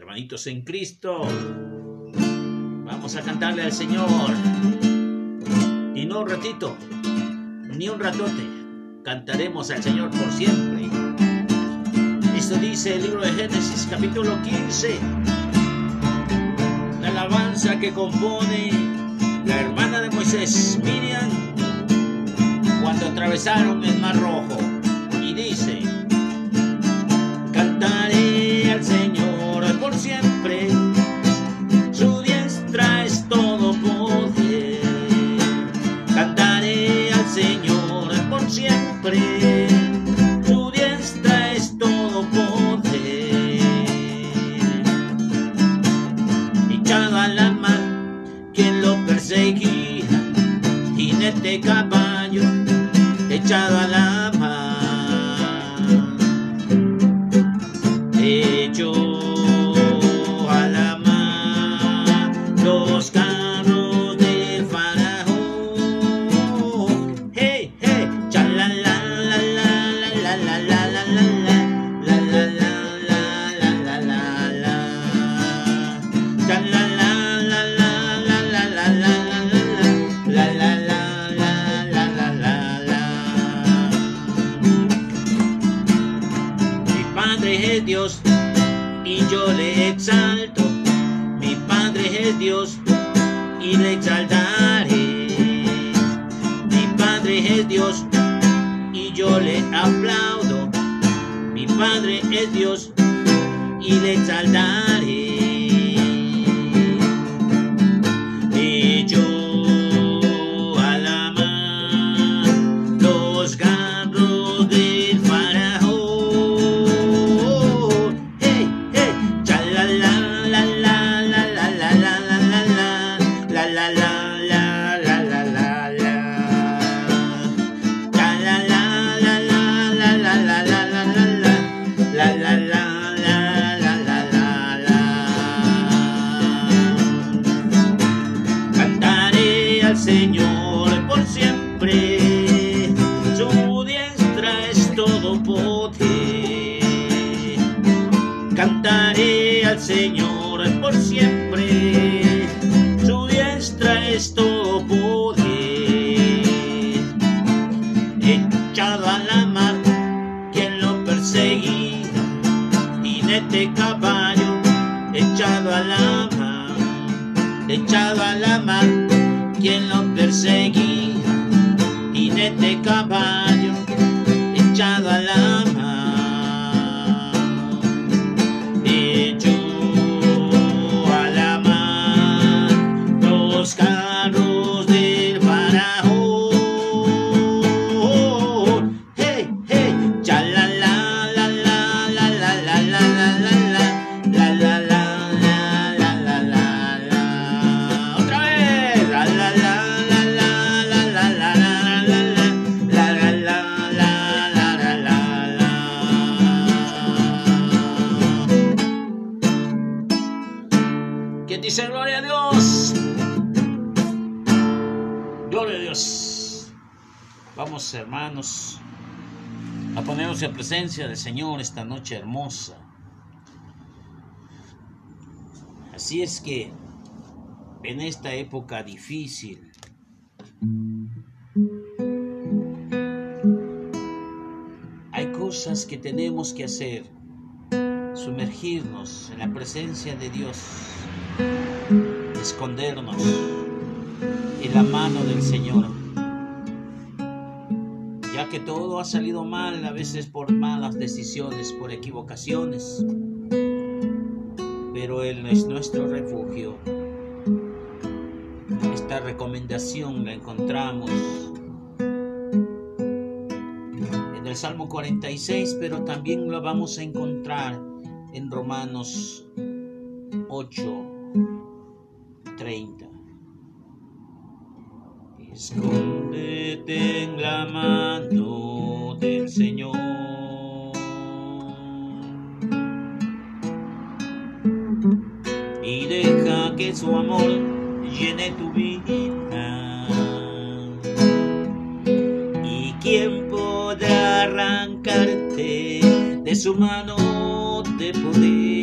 Hermanitos en Cristo, vamos a cantarle al Señor. Y no un ratito, ni un ratote, cantaremos al Señor por siempre. Esto dice el libro de Génesis capítulo 15. La alabanza que compone la hermana de Moisés, Miriam, cuando atravesaron el Mar Rojo. Y dice, siempre, su diestra es todo poder. Cantaré al Señor por siempre, al Señor por siempre, su diestra es todo poder. Cantaré al Señor por siempre, su diestra es todo poder. Echado a la mar, quien lo perseguía, jinete caballo, echado a la mar, echado a la mar, quien lo perseguía, jinete caballo, dice gloria a Dios? Gloria a Dios. Vamos, hermanos, a ponernos en presencia del Señor esta noche hermosa. Así es que en esta época difícil, hay cosas que tenemos que hacer. Sumergirnos en la presencia de Dios, escondernos en la mano del Señor. Ya que todo ha salido mal, a veces por malas decisiones, por equivocaciones. Pero Él es nuestro refugio. Esta recomendación la encontramos en el Salmo 46, pero también la vamos a encontrar en Romanos 8, 30. Escóndete en la mano del Señor. Y deja que su amor llene tu vida. ¿Y quién podrá arrancarte de su mano de poder?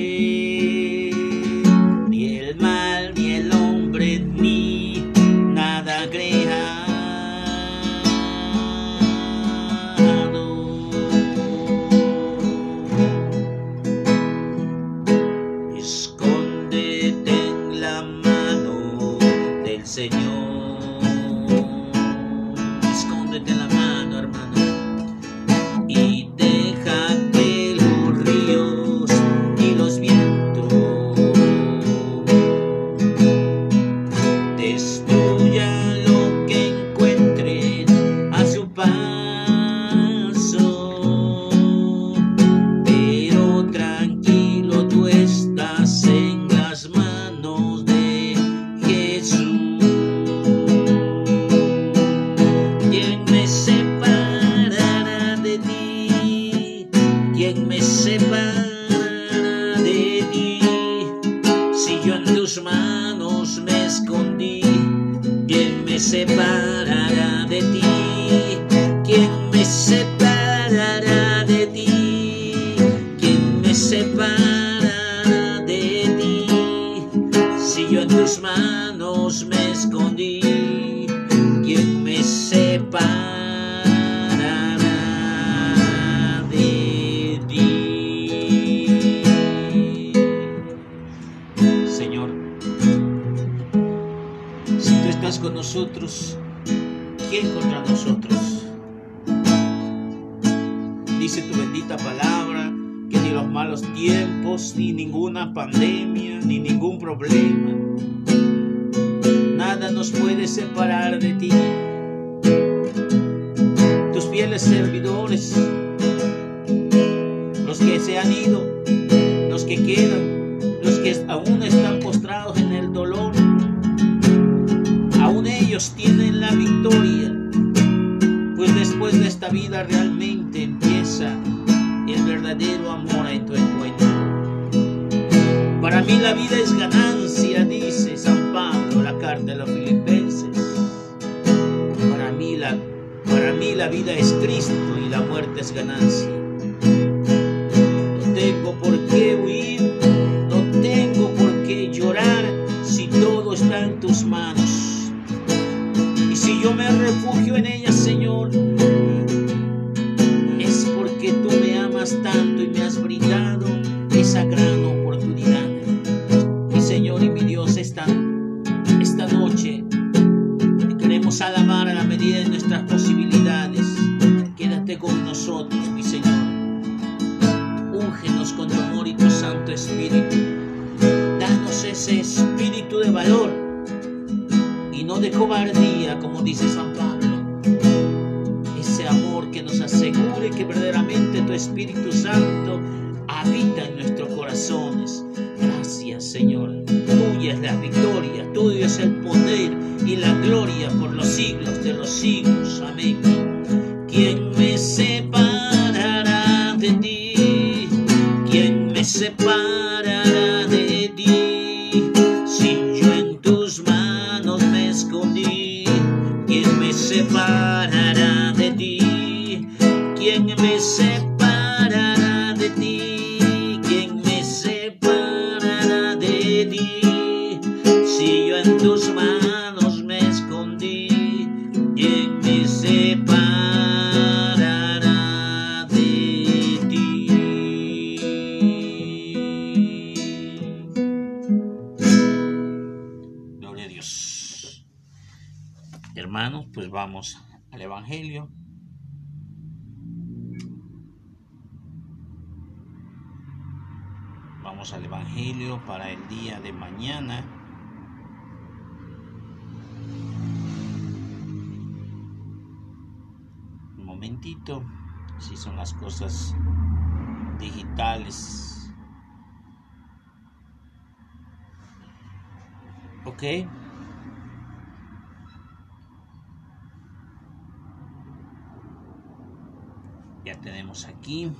Los que se han ido, los que quedan, los que aún están postrados en el dolor, aún ellos tienen la victoria, pues después de esta vida realmente empieza el verdadero amor en tu encuentro. Para mí la vida es ganancia, dice San Pablo, la carta de los filipenses. Para mí la, para mí la vida es Cristo y la muerte es ganancia. Verdaderamente tu Espíritu Santo habita en nuestros corazones. Gracias, Señor. Tuya es la victoria, tuyo es el poder y la gloria por los siglos de los siglos. Amén. Al Evangelio para el día de mañana. Un momentito, si son las cosas digitales. Ok. Ya tenemos aquí,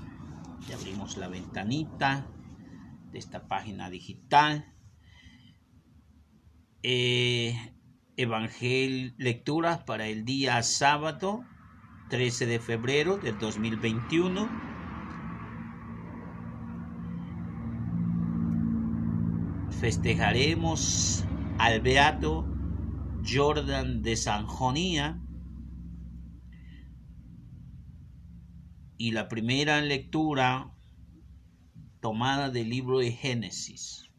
ya abrimos la ventanita de esta página digital. Eh, Evangel lecturas para el día sábado 13 de febrero del 2021. Festejaremos al beato Jordan de Sanjonía y la primera lectura tomada del libro de Génesis.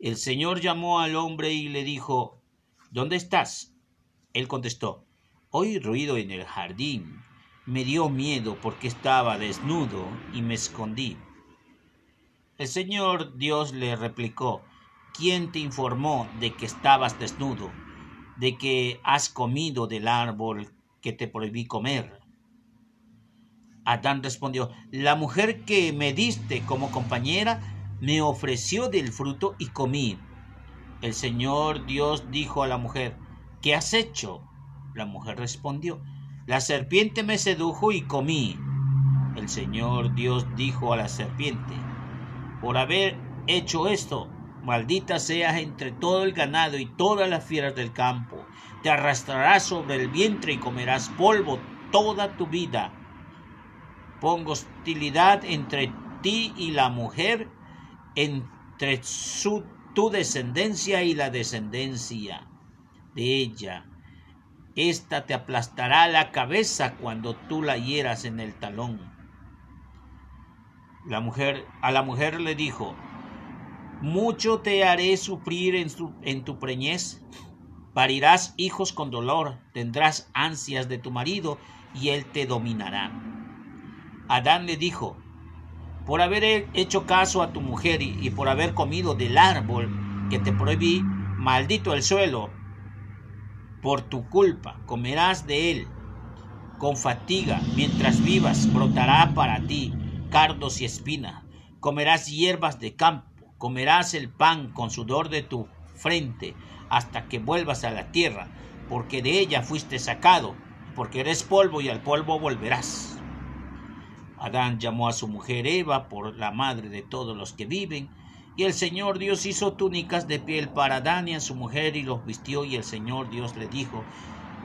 El Señor llamó al hombre y le dijo, ¿Dónde estás? Él contestó, Oí ruido en el jardín. Me dio miedo porque estaba desnudo y me escondí. El Señor Dios le replicó, ¿quién te informó de que estabas desnudo, de que has comido del árbol que te prohibí comer? Adán respondió, la mujer que me diste como compañera me ofreció del fruto y comí. El Señor Dios dijo a la mujer, ¿qué has hecho? La mujer respondió, la serpiente me sedujo y comí. El Señor Dios dijo a la serpiente, por haber hecho esto, maldita seas entre todo el ganado y todas las fieras del campo. Te arrastrarás sobre el vientre y comerás polvo toda tu vida. Pongo hostilidad entre ti y la mujer, entre tu descendencia y la descendencia de ella. Esta te aplastará la cabeza cuando tú la hieras en el talón. La mujer, a la mujer le dijo, mucho te haré sufrir en, en tu preñez, parirás hijos con dolor, tendrás ansias de tu marido y él te dominará. Adán le dijo, por haber hecho caso a tu mujer y, por haber comido del árbol que te prohibí, maldito el suelo. Por tu culpa comerás de él. Con fatiga, mientras vivas, brotará para ti cardos y espinas. Comerás hierbas de campo, comerás el pan con sudor de tu frente hasta que vuelvas a la tierra, porque de ella fuiste sacado, porque eres polvo y al polvo volverás. Adán llamó a su mujer Eva por la madre de todos los que viven, y el Señor Dios hizo túnicas de piel para Adán y a su mujer y los vistió, y el Señor Dios le dijo,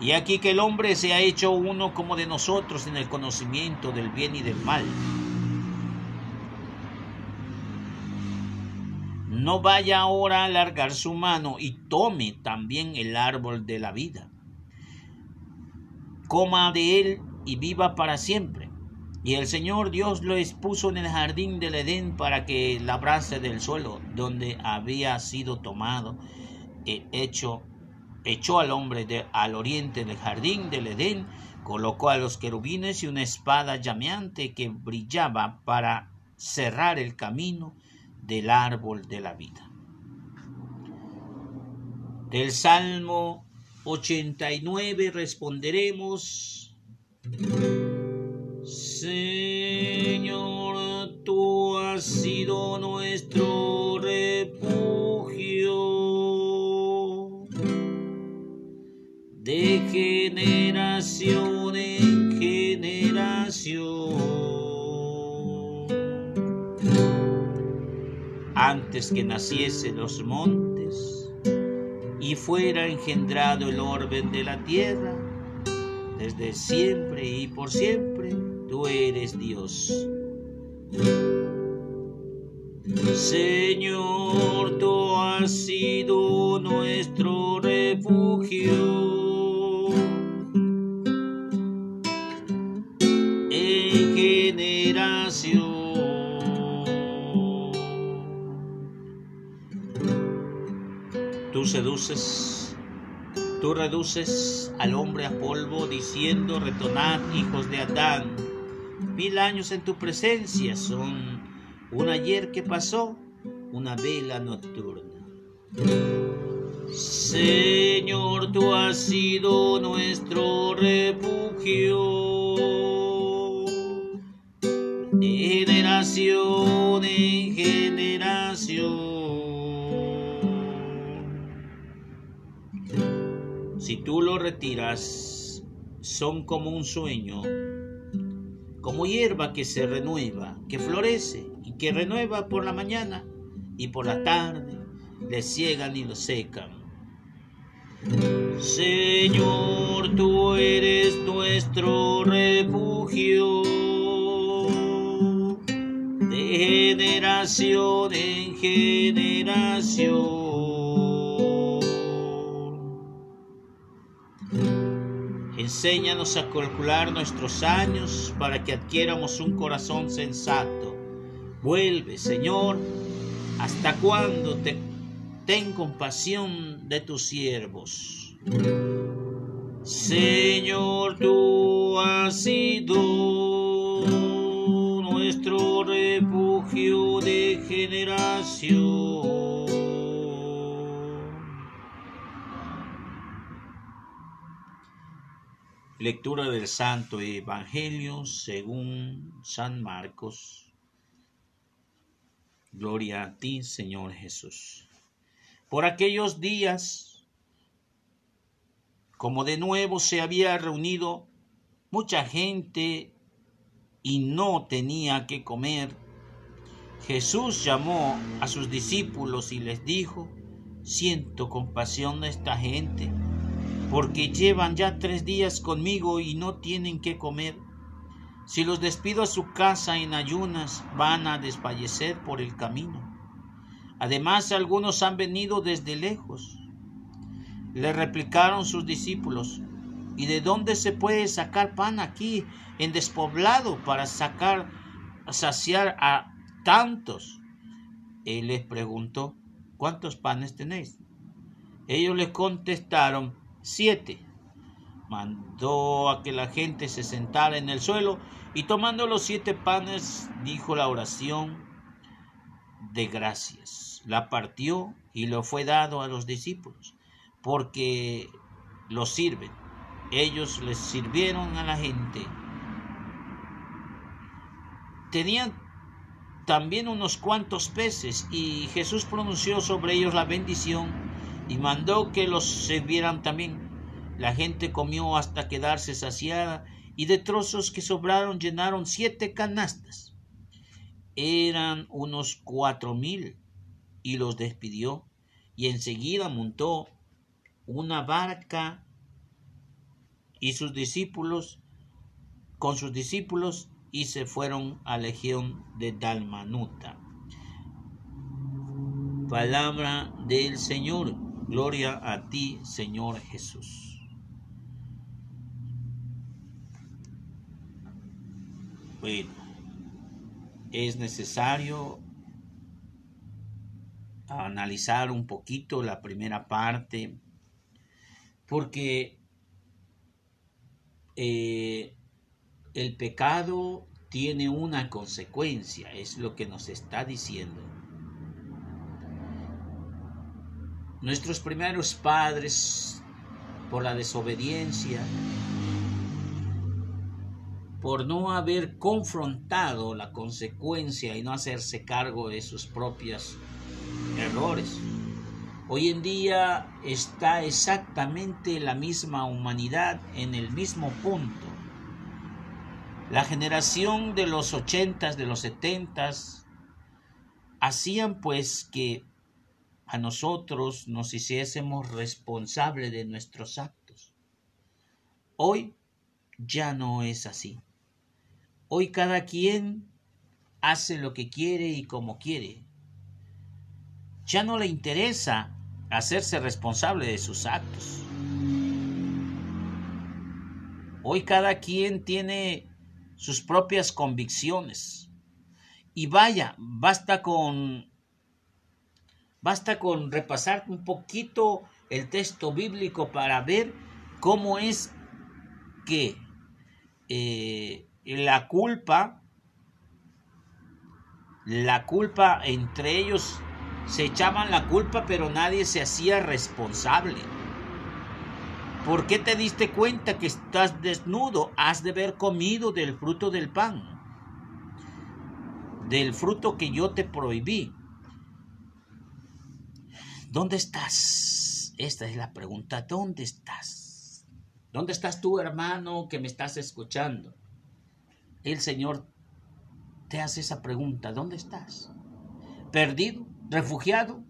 y aquí que el hombre se ha hecho uno como de nosotros en el conocimiento del bien y del mal. No vaya ahora a alargar su mano y tome también el árbol de la vida. Coma de él y viva para siempre. Y el Señor Dios lo expuso en el jardín del Edén para que labrase del suelo donde había sido tomado, e hecho, echó al hombre al oriente del jardín del Edén, colocó a los querubines y una espada llameante que brillaba para cerrar el camino del árbol de la vida. Del Salmo 89 responderemos. Señor, tú has sido nuestro refugio de generación en generación. Antes que naciesen los montes y fuera engendrado el orden de la tierra, desde siempre y por siempre eres Dios. Señor, tú has sido nuestro refugio. En generación. Tú seduces, tú reduces al hombre a polvo diciendo, retonad, hijos de Adán Mil años en tu presencia son un ayer que pasó, una vela nocturna. Señor, tú has sido nuestro refugio. Generación en generación. Si tú lo retiras, son como un sueño como hierba que se renueva, que florece y que renueva por la mañana y por la tarde, le ciegan y lo secan. Señor, tú eres nuestro refugio de generación en generación. Enséñanos a calcular nuestros años para que adquiéramos un corazón sensato. Vuelve, Señor, ¿hasta cuándo te, ten compasión de tus siervos. Señor, tú has sido nuestro refugio de generación. Lectura del Santo Evangelio según San Marcos. Gloria a ti, Señor Jesús. Por aquellos días, como de nuevo se había reunido mucha gente y no tenía que comer, Jesús llamó a sus discípulos y les dijo, siento compasión de esta gente porque llevan ya tres días conmigo y no tienen qué comer. Si los despido a su casa en ayunas, van a desfallecer por el camino. Además, algunos han venido desde lejos. Le replicaron sus discípulos, ¿y de dónde se puede sacar pan aquí en despoblado para sacar, saciar a tantos? Él les preguntó, ¿cuántos panes tenéis? Ellos le contestaron, 7. Mandó a que la gente se sentara en el suelo y tomando los siete panes dijo la oración de gracias. La partió y lo fue dado a los discípulos porque lo sirven. Ellos les sirvieron a la gente. Tenían también unos cuantos peces y Jesús pronunció sobre ellos la bendición y mandó que los sirvieran también. La gente comió hasta quedarse saciada y de trozos que sobraron llenaron siete canastas. Eran unos cuatro mil y los despidió y enseguida montó una barca y sus discípulos con sus discípulos y se fueron a legión de Dalmanuta. Palabra del Señor. Gloria a ti, Señor Jesús. Bueno, es necesario analizar un poquito la primera parte porque eh, el pecado tiene una consecuencia, es lo que nos está diciendo. Nuestros primeros padres, por la desobediencia, por no haber confrontado la consecuencia y no hacerse cargo de sus propios errores. Hoy en día está exactamente la misma humanidad en el mismo punto. La generación de los ochentas, de los setentas, hacían pues que a nosotros nos hiciésemos responsables de nuestros actos. Hoy ya no es así. Hoy cada quien hace lo que quiere y como quiere. Ya no le interesa hacerse responsable de sus actos. Hoy cada quien tiene sus propias convicciones. Y vaya, basta con Basta con repasar un poquito el texto bíblico para ver cómo es que eh, la culpa, la culpa entre ellos se echaban la culpa, pero nadie se hacía responsable. ¿Por qué te diste cuenta que estás desnudo? Has de haber comido del fruto del pan, del fruto que yo te prohibí. ¿Dónde estás? Esta es la pregunta. ¿Dónde estás? ¿Dónde estás tú, hermano, que me estás escuchando? El Señor te hace esa pregunta. ¿Dónde estás? ¿Perdido? ¿Refugiado?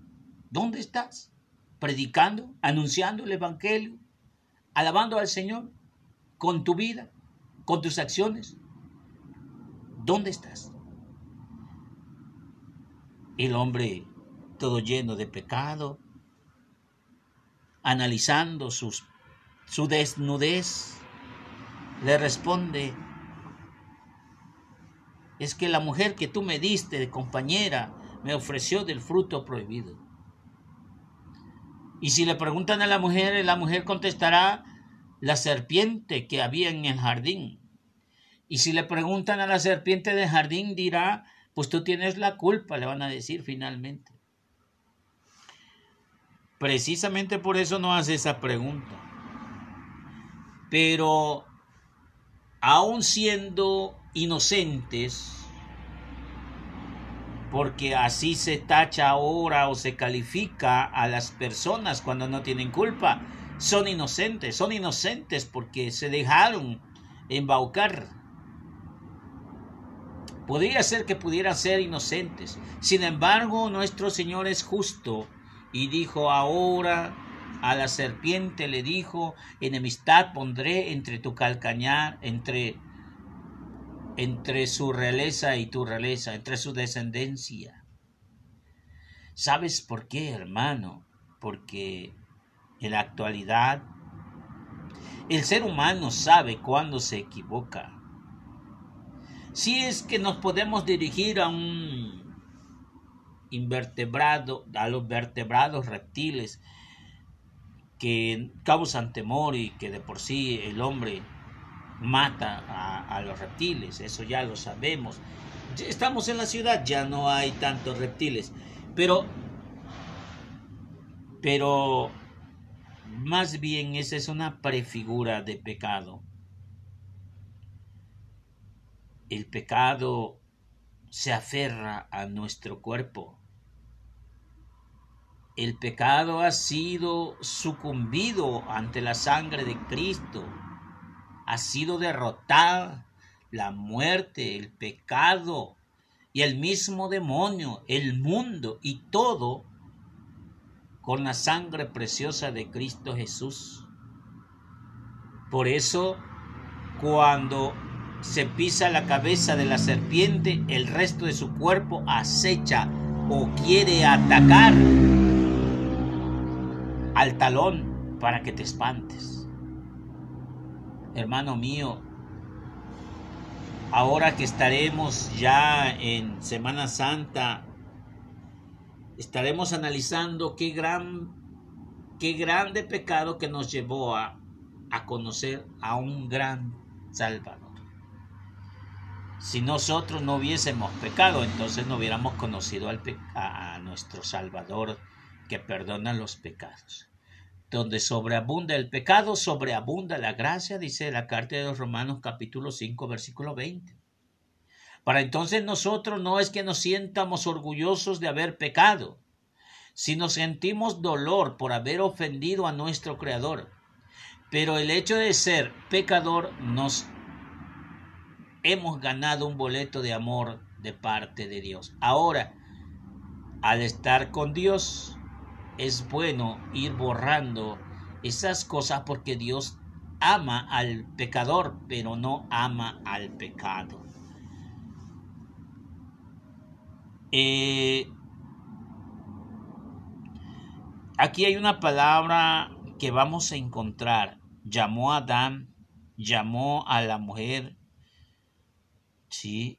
¿Dónde estás? ¿Predicando? ¿Anunciando el Evangelio? ¿Alabando al Señor? ¿Con tu vida? ¿Con tus acciones? ¿Dónde estás? El hombre todo lleno de pecado, analizando su desnudez, le responde, es que la mujer que tú me diste de compañera me ofreció del fruto prohibido. Y si le preguntan a la mujer, la mujer contestará la serpiente que había en el jardín. Y si le preguntan a la serpiente del jardín, dirá, pues tú tienes la culpa, le van a decir finalmente. Precisamente por eso no hace esa pregunta. Pero aun siendo inocentes, porque así se tacha ahora o se califica a las personas cuando no tienen culpa, son inocentes, son inocentes porque se dejaron embaucar. Podría ser que pudieran ser inocentes. Sin embargo, nuestro Señor es justo y dijo ahora a la serpiente le dijo, enemistad pondré entre tu calcañar, entre, entre su realeza y tu realeza, entre su descendencia. ¿Sabes por qué, hermano? Porque en la actualidad el ser humano sabe cuándo se equivoca. Si es que nos podemos dirigir a un invertebrado, a los vertebrados reptiles que causan temor y que de por sí el hombre mata a, los reptiles, eso ya lo sabemos. Estamos en la ciudad, ya no hay tantos reptiles, pero, pero más bien esa es una prefigura de pecado. El pecado se aferra a nuestro cuerpo el pecado ha sido sucumbido ante la sangre de Cristo. Ha sido derrotada la muerte, el pecado y el mismo demonio, el mundo y todo con la sangre preciosa de Cristo Jesús. Por eso, cuando se pisa la cabeza de la serpiente, el resto de su cuerpo acecha o quiere atacar al talón para que te espantes. Hermano mío, ahora que estaremos ya en Semana Santa, estaremos analizando qué gran, qué grande pecado que nos llevó a, a conocer a un gran Salvador. Si nosotros no hubiésemos pecado, entonces no hubiéramos conocido al a, a nuestro Salvador que perdona los pecados. Donde sobreabunda el pecado, sobreabunda la gracia, dice la carta de los Romanos capítulo 5 versículo 20. Para entonces nosotros no es que nos sientamos orgullosos de haber pecado, sino sentimos dolor por haber ofendido a nuestro Creador. Pero el hecho de ser pecador nos hemos ganado un boleto de amor de parte de Dios. Ahora, al estar con Dios, es bueno ir borrando esas cosas porque Dios ama al pecador, pero no ama al pecado. Eh, aquí hay una palabra que vamos a encontrar. Llamó a Adán, llamó a la mujer, ¿sí?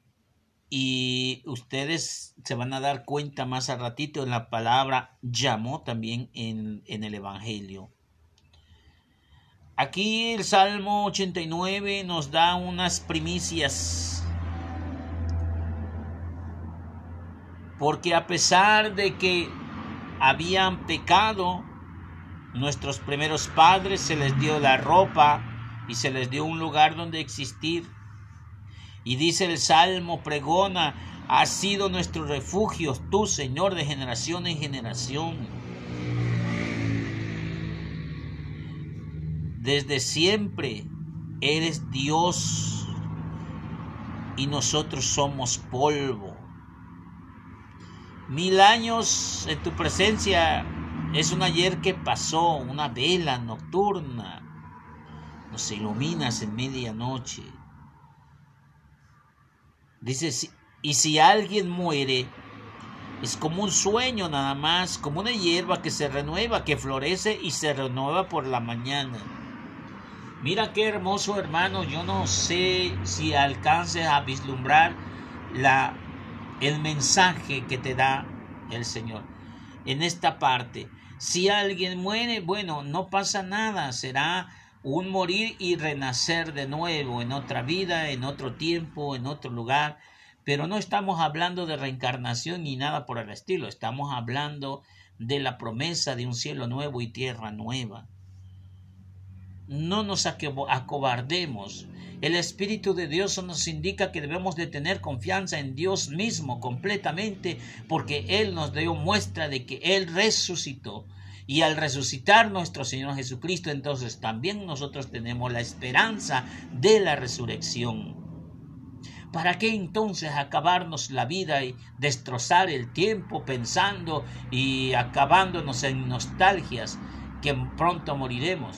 Y ustedes se van a dar cuenta más al ratito en la palabra llamó también en, en el Evangelio. Aquí el Salmo 89 nos da unas primicias. Porque a pesar de que habían pecado, nuestros primeros padres se les dio la ropa y se les dio un lugar donde existir y dice el Salmo, pregona, ha sido nuestro refugio, tú Señor de generación en generación. Desde siempre eres Dios y nosotros somos polvo. Mil años en tu presencia es un ayer que pasó, una vela nocturna. Nos iluminas en medianoche. Dice, y si alguien muere, es como un sueño nada más, como una hierba que se renueva, que florece y se renueva por la mañana. Mira qué hermoso hermano, yo no sé si alcances a vislumbrar la, el mensaje que te da el Señor. En esta parte, Si alguien muere, bueno, no pasa nada, será un morir y renacer de nuevo en otra vida, en otro tiempo, en otro lugar. Pero no estamos hablando de reencarnación ni nada por el estilo, estamos hablando de la promesa de un cielo nuevo y tierra nueva. No nos acobardemos. El Espíritu de Dios nos indica que debemos de tener confianza en Dios mismo completamente porque Él nos dio muestra de que Él resucitó. Y al resucitar nuestro Señor Jesucristo, entonces también nosotros tenemos la esperanza de la resurrección. ¿Para qué entonces acabarnos la vida y destrozar el tiempo pensando y acabándonos en nostalgias que pronto moriremos?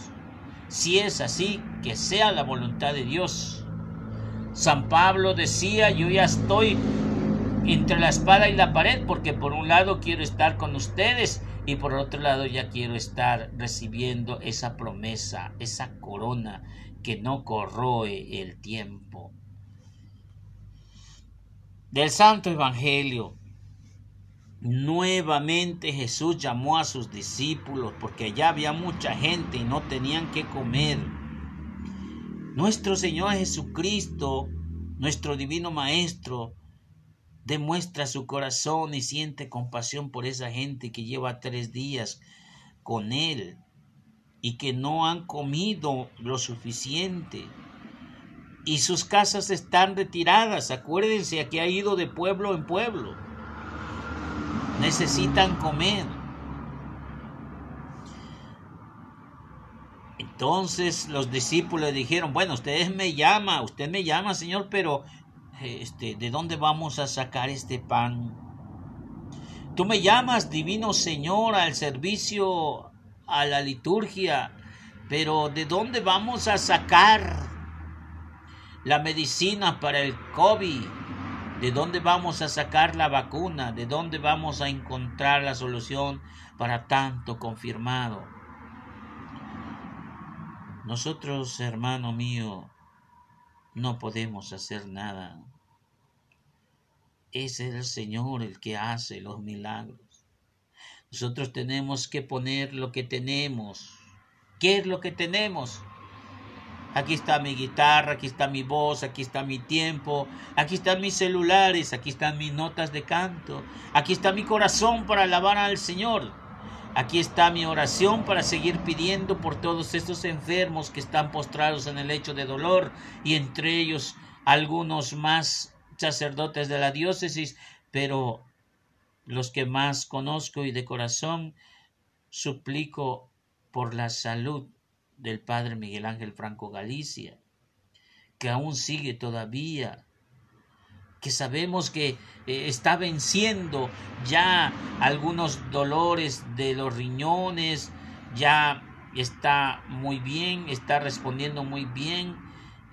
Si es así, que sea la voluntad de Dios. San Pablo decía, yo ya estoy entre la espada y la pared porque por un lado quiero estar con ustedes y por otro lado ya quiero estar recibiendo esa promesa, esa corona que no corroe el tiempo. Del Santo Evangelio. Nuevamente Jesús llamó a sus discípulos porque allá había mucha gente y no tenían que comer. Nuestro Señor Jesucristo, nuestro Divino Maestro, demuestra su corazón y siente compasión por esa gente que lleva tres días con Él y que no han comido lo suficiente. Y sus casas están retiradas. Acuérdense que ha ido de pueblo en pueblo necesitan comer. Entonces los discípulos dijeron, bueno, ustedes me llama, usted me llama, Señor, pero este, ¿de dónde vamos a sacar este pan? Tú me llamas, divino Señor, al servicio, a la liturgia, pero ¿de dónde vamos a sacar la medicina para el COVID? ¿De dónde vamos a sacar la vacuna? ¿De dónde vamos a encontrar la solución para tanto confirmado? Nosotros, hermano mío, no podemos hacer nada. Es el Señor el que hace los milagros. Nosotros tenemos que poner lo que tenemos. ¿Qué es lo que tenemos? Aquí está mi guitarra, aquí está mi voz, aquí está mi tiempo, aquí están mis celulares, aquí están mis notas de canto, aquí está mi corazón para alabar al Señor. Aquí está mi oración para seguir pidiendo por todos estos enfermos que están postrados en el lecho de dolor y entre ellos algunos más sacerdotes de la diócesis, pero los que más conozco y de corazón suplico por la salud del padre Miguel Ángel Franco Galicia, que aún sigue todavía, que sabemos que eh, está venciendo ya algunos dolores de los riñones, ya está muy bien, está respondiendo muy bien,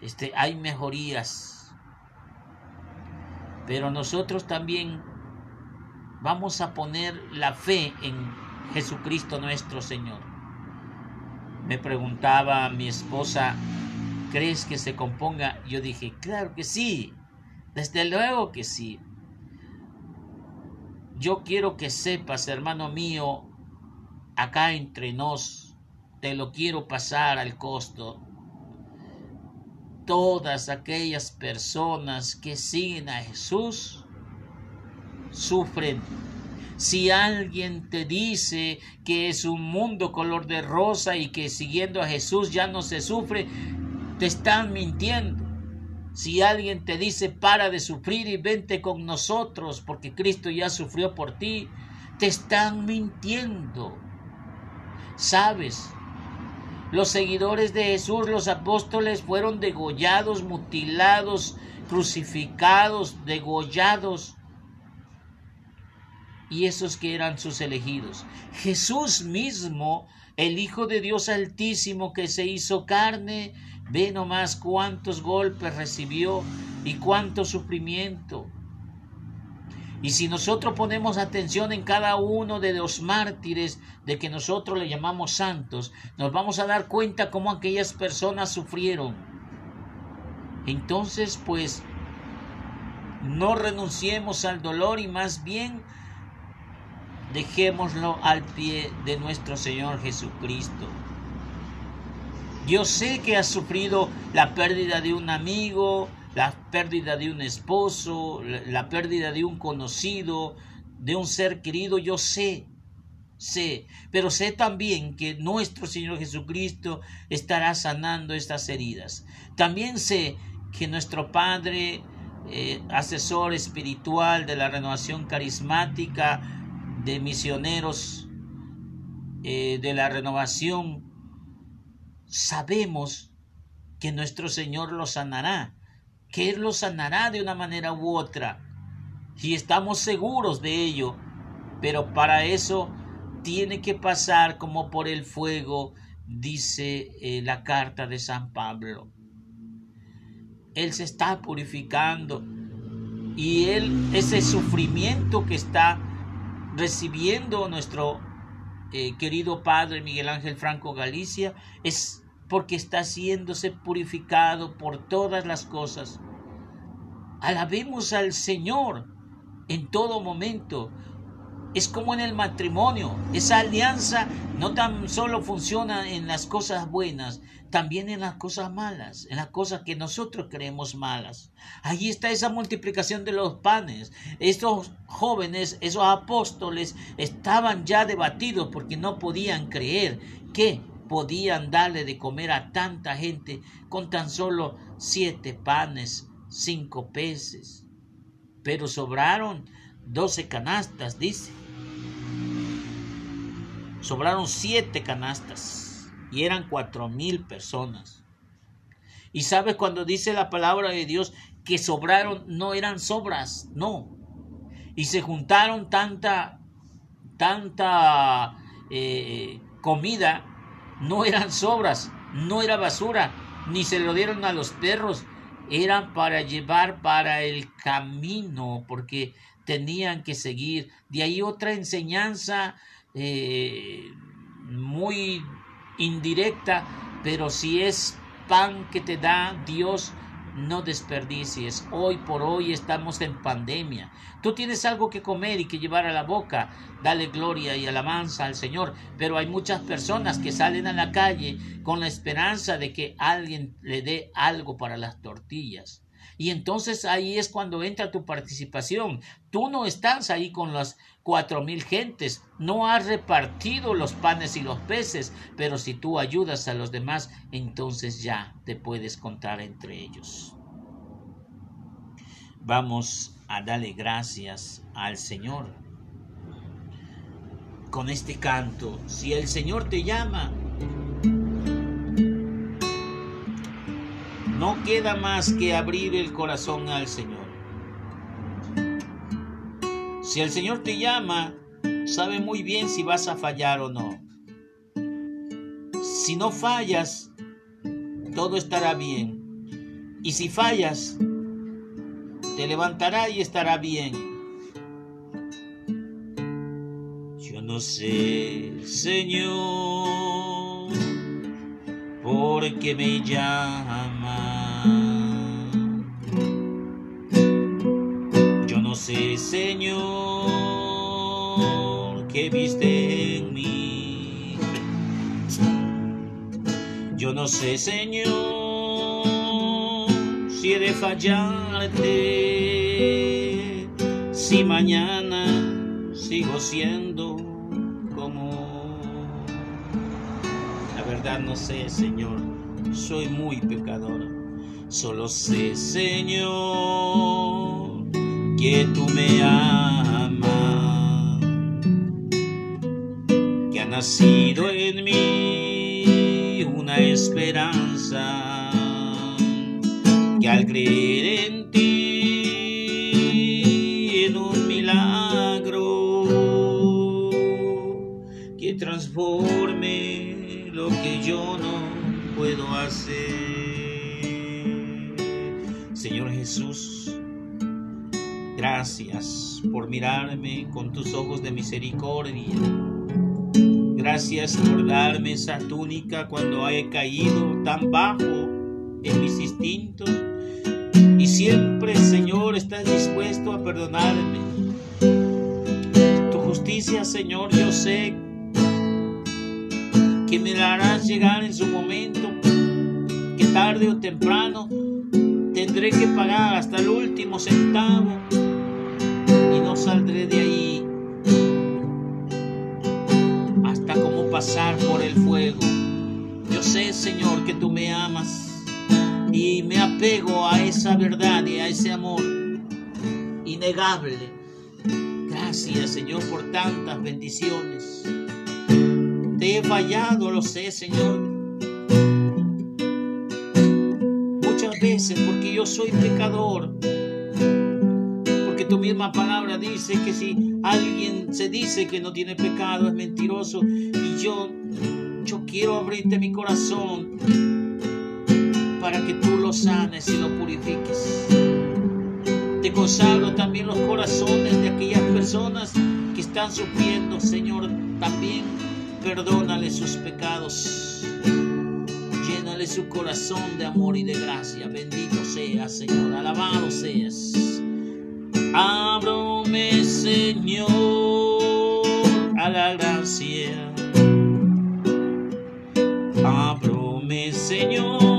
este, hay mejorías. Pero nosotros también vamos a poner la fe en Jesucristo nuestro Señor. Me preguntaba mi esposa, ¿crees que se componga? Yo dije, claro que sí, desde luego que sí. Yo quiero que sepas, hermano mío, acá entre nos, te lo quiero pasar al costo. Todas aquellas personas que siguen a Jesús sufren si alguien te dice que es un mundo color de rosa y que siguiendo a Jesús ya no se sufre, te están mintiendo. Si alguien te dice para de sufrir y vente con nosotros porque Cristo ya sufrió por ti, te están mintiendo. ¿Sabes? Los seguidores de Jesús, los apóstoles, fueron degollados, mutilados, crucificados, degollados y esos que eran sus elegidos. Jesús mismo, el Hijo de Dios Altísimo que se hizo carne, ve nomás cuántos golpes recibió y cuánto sufrimiento. Y si nosotros ponemos atención en cada uno de los mártires de que nosotros le llamamos santos, nos vamos a dar cuenta cómo aquellas personas sufrieron. Entonces, pues, no renunciemos al dolor y más bien dejémoslo al pie de nuestro Señor Jesucristo. Yo sé que has sufrido la pérdida de un amigo, la pérdida de un esposo, la pérdida de un conocido, de un ser querido, yo sé, sé, pero sé también que nuestro Señor Jesucristo estará sanando estas heridas. También sé que nuestro Padre, eh, asesor espiritual de la renovación carismática, de misioneros eh, de la renovación, sabemos que nuestro Señor lo sanará, que Él lo sanará de una manera u otra, y estamos seguros de ello, pero para eso tiene que pasar como por el fuego, dice eh, la carta de San Pablo. Él se está purificando y él ese sufrimiento que está recibiendo nuestro eh, querido padre Miguel Ángel Franco Galicia es porque está haciéndose purificado por todas las cosas. Alabemos al Señor en todo momento. Es como en el matrimonio. Esa alianza no tan solo funciona en las cosas buenas, también en las cosas malas, en las cosas que nosotros creemos malas. Allí está esa multiplicación de los panes. Estos jóvenes, esos apóstoles, estaban ya debatidos porque no podían creer que podían darle de comer a tanta gente con tan solo siete panes, cinco peces pero sobraron doce canastas, dice. Sobraron siete canastas y eran cuatro mil personas. Y sabes cuando dice la palabra de Dios que sobraron, no eran sobras, no. Y se juntaron tanta, tanta eh, comida, no eran sobras, no era basura, ni se lo dieron a los perros, eran para llevar para el camino, porque tenían que seguir. De ahí otra enseñanza eh, muy indirecta, pero si es pan que te da Dios, no desperdicies. Hoy por hoy estamos en pandemia. Tú tienes algo que comer y que llevar a la boca. Dale gloria y alabanza al Señor. Pero hay muchas personas que salen a la calle con la esperanza de que alguien le dé algo para las tortillas. Y entonces ahí es cuando entra tu participación. Tú no estás ahí con las cuatro mil gentes, no has repartido los panes y los peces, pero si tú ayudas a los demás, entonces ya te puedes contar entre ellos. Vamos a darle gracias al Señor. Con este canto, si el Señor te llama, No queda más que abrir el corazón al Señor. Si el Señor te llama, sabe muy bien si vas a fallar o no. Si no fallas, todo estará bien. Y si fallas, te levantará y estará bien. Yo no sé, Señor, por qué me llama Señor, que viste en mí. Yo no sé, Señor, si he de fallarte, si mañana sigo siendo como... La verdad no sé, Señor, soy muy pecador. Solo sé, Señor, que tú me amas, que ha nacido en mí una esperanza, que al creer en ti, en un milagro, que transforme lo que yo no puedo hacer. Señor Jesús, gracias por mirarme con tus ojos de misericordia. Gracias por darme esa túnica cuando he caído tan bajo en mis instintos. Y siempre, Señor, estás dispuesto a perdonarme. Tu noticia, Señor, yo sé que me la harás llegar en su momento, que tarde o temprano tendré que pagar hasta el último centavo no saldré de ahí hasta como pasar por el fuego. Yo sé, Señor, que tú me amas y me apego a esa verdad y a ese amor innegable. Gracias, Señor, por tantas bendiciones. Te he fallado, lo sé, Señor. Muchas veces porque yo soy pecador. Tu misma palabra dice que si alguien se dice que no tiene pecado es mentiroso. Y yo, yo quiero abrirte mi corazón para que tú lo sanes y lo purifiques. Te consagro también los corazones de aquellas personas que están sufriendo, Señor, también perdónale sus pecados. Llénale su corazón de amor y de gracia. Bendito seas, Señor. Alabado seas. Ábrome, Señor, a la gracia. Ábrome, Señor,